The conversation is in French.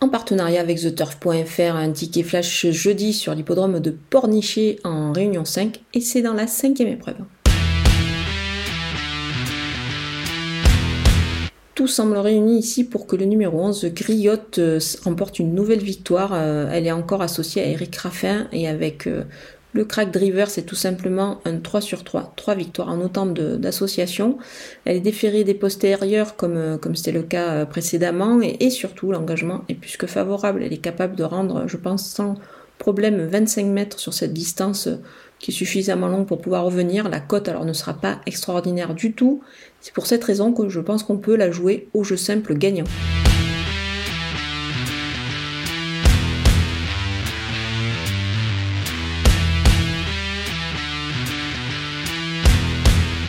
en partenariat avec TheTurf.fr, un ticket flash jeudi sur l'hippodrome de Pornichet en Réunion 5 et c'est dans la cinquième épreuve. Tout semble réuni ici pour que le numéro 11, Griotte, euh, remporte une nouvelle victoire. Euh, elle est encore associée à Eric Raffin et avec euh, le crack driver, c'est tout simplement un 3 sur 3, 3 victoires en autant d'associations. Elle est déférée des postérieurs comme comme c'était le cas précédemment et, et surtout l'engagement est plus que favorable. Elle est capable de rendre, je pense, sans problème 25 mètres sur cette distance qui est suffisamment longue pour pouvoir revenir. La cote alors ne sera pas extraordinaire du tout. C'est pour cette raison que je pense qu'on peut la jouer au jeu simple gagnant.